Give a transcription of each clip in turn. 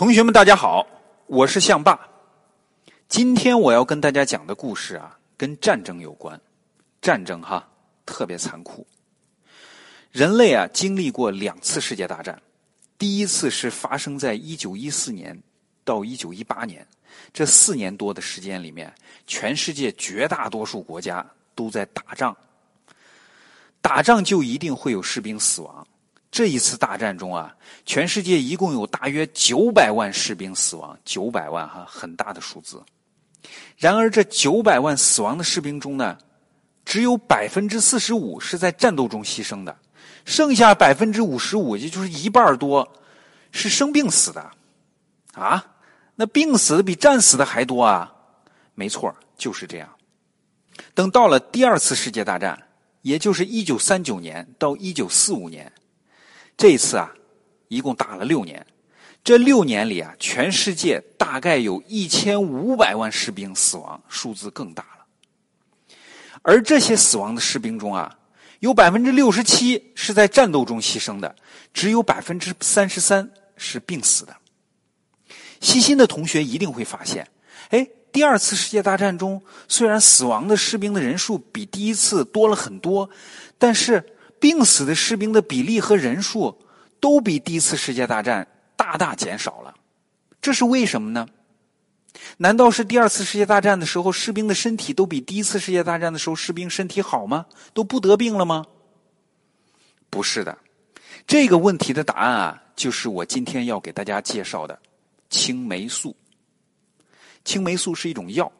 同学们，大家好，我是向爸。今天我要跟大家讲的故事啊，跟战争有关。战争哈，特别残酷。人类啊，经历过两次世界大战。第一次是发生在一九一四年到一九一八年，这四年多的时间里面，全世界绝大多数国家都在打仗。打仗就一定会有士兵死亡。这一次大战中啊，全世界一共有大约九百万士兵死亡，九百万哈，很大的数字。然而，这九百万死亡的士兵中呢，只有百分之四十五是在战斗中牺牲的，剩下百分之五十五，也就是一半多，是生病死的。啊，那病死的比战死的还多啊！没错，就是这样。等到了第二次世界大战，也就是一九三九年到一九四五年。这一次啊，一共打了六年。这六年里啊，全世界大概有一千五百万士兵死亡，数字更大了。而这些死亡的士兵中啊，有百分之六十七是在战斗中牺牲的，只有百分之三十三是病死的。细心的同学一定会发现，哎，第二次世界大战中虽然死亡的士兵的人数比第一次多了很多，但是。病死的士兵的比例和人数都比第一次世界大战大大减少了，这是为什么呢？难道是第二次世界大战的时候士兵的身体都比第一次世界大战的时候士兵身体好吗？都不得病了吗？不是的，这个问题的答案啊，就是我今天要给大家介绍的青霉素。青霉素是一种药。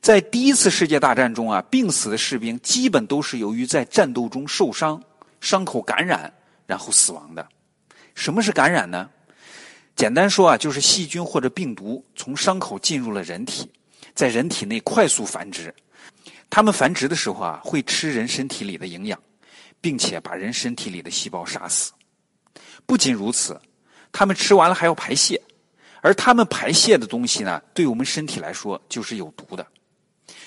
在第一次世界大战中啊，病死的士兵基本都是由于在战斗中受伤、伤口感染，然后死亡的。什么是感染呢？简单说啊，就是细菌或者病毒从伤口进入了人体，在人体内快速繁殖。它们繁殖的时候啊，会吃人身体里的营养，并且把人身体里的细胞杀死。不仅如此，它们吃完了还要排泄。而他们排泄的东西呢，对我们身体来说就是有毒的。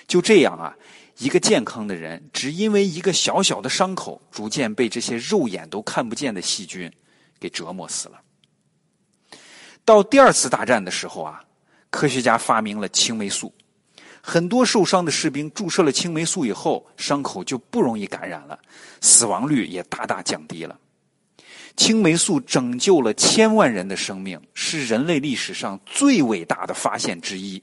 就这样啊，一个健康的人，只因为一个小小的伤口，逐渐被这些肉眼都看不见的细菌给折磨死了。到第二次大战的时候啊，科学家发明了青霉素，很多受伤的士兵注射了青霉素以后，伤口就不容易感染了，死亡率也大大降低了。青霉素拯救了千万人的生命，是人类历史上最伟大的发现之一。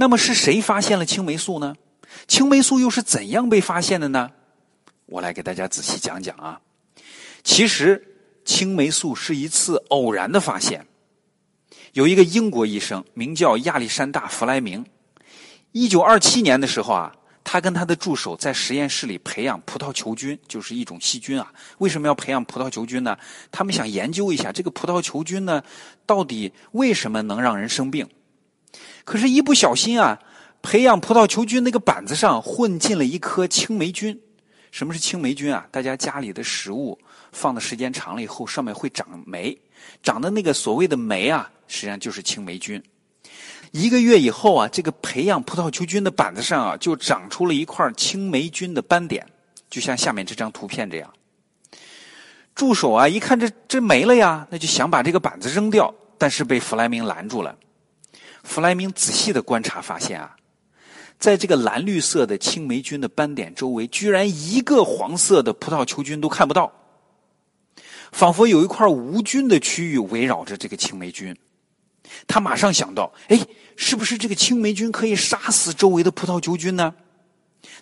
那么是谁发现了青霉素呢？青霉素又是怎样被发现的呢？我来给大家仔细讲讲啊。其实，青霉素是一次偶然的发现。有一个英国医生，名叫亚历山大·弗莱明，一九二七年的时候啊。他跟他的助手在实验室里培养葡萄球菌，就是一种细菌啊。为什么要培养葡萄球菌呢？他们想研究一下这个葡萄球菌呢，到底为什么能让人生病？可是，一不小心啊，培养葡萄球菌那个板子上混进了一颗青霉菌。什么是青霉菌啊？大家家里的食物放的时间长了以后，上面会长霉，长的那个所谓的霉啊，实际上就是青霉菌。一个月以后啊，这个培养葡萄球菌的板子上啊，就长出了一块青霉菌的斑点，就像下面这张图片这样。助手啊，一看这这没了呀，那就想把这个板子扔掉，但是被弗莱明拦住了。弗莱明仔细的观察发现啊，在这个蓝绿色的青霉菌的斑点周围，居然一个黄色的葡萄球菌都看不到，仿佛有一块无菌的区域围绕着这个青霉菌。他马上想到，哎，是不是这个青霉菌可以杀死周围的葡萄球菌呢？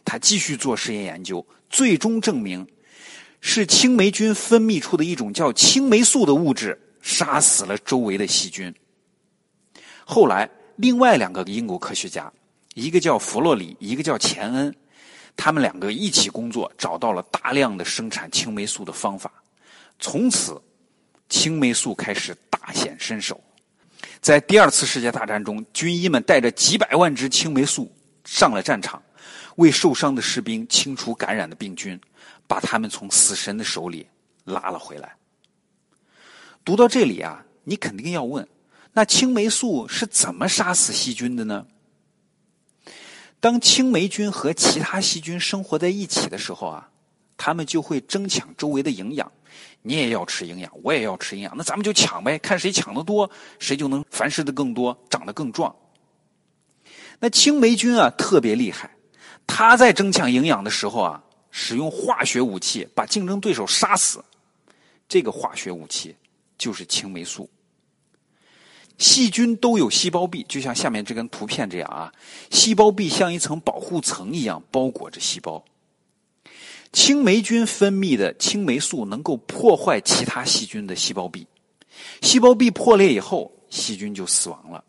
他继续做实验研究，最终证明是青霉菌分泌出的一种叫青霉素的物质杀死了周围的细菌。后来，另外两个英国科学家，一个叫弗洛里，一个叫钱恩，他们两个一起工作，找到了大量的生产青霉素的方法。从此，青霉素开始大显身手。在第二次世界大战中，军医们带着几百万支青霉素上了战场，为受伤的士兵清除感染的病菌，把他们从死神的手里拉了回来。读到这里啊，你肯定要问：那青霉素是怎么杀死细菌的呢？当青霉菌和其他细菌生活在一起的时候啊，它们就会争抢周围的营养，你也要吃营养，我也要吃营养，那咱们就抢呗，看谁抢的多，谁就能繁殖的更多，长得更壮。那青霉菌啊特别厉害，它在争抢营养的时候啊，使用化学武器把竞争对手杀死。这个化学武器就是青霉素。细菌都有细胞壁，就像下面这根图片这样啊，细胞壁像一层保护层一样包裹着细胞。青霉菌分泌的青霉素能够破坏其他细菌的细胞壁，细胞壁破裂以后，细菌就死亡了。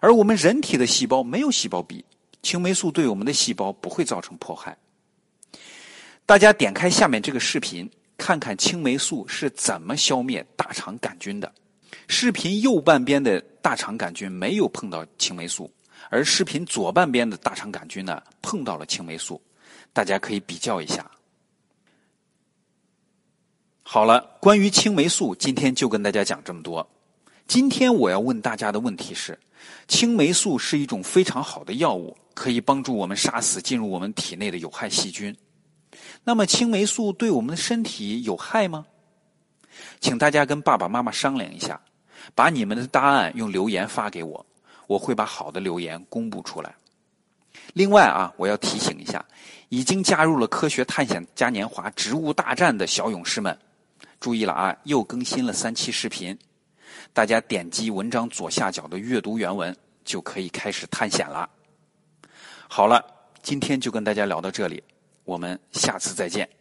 而我们人体的细胞没有细胞壁，青霉素对我们的细胞不会造成破坏。大家点开下面这个视频，看看青霉素是怎么消灭大肠杆菌的。视频右半边的大肠杆菌没有碰到青霉素，而视频左半边的大肠杆菌呢碰到了青霉素，大家可以比较一下。好了，关于青霉素，今天就跟大家讲这么多。今天我要问大家的问题是：青霉素是一种非常好的药物，可以帮助我们杀死进入我们体内的有害细菌。那么，青霉素对我们的身体有害吗？请大家跟爸爸妈妈商量一下，把你们的答案用留言发给我，我会把好的留言公布出来。另外啊，我要提醒一下，已经加入了科学探险嘉年华植物大战的小勇士们。注意了啊！又更新了三期视频，大家点击文章左下角的阅读原文，就可以开始探险了。好了，今天就跟大家聊到这里，我们下次再见。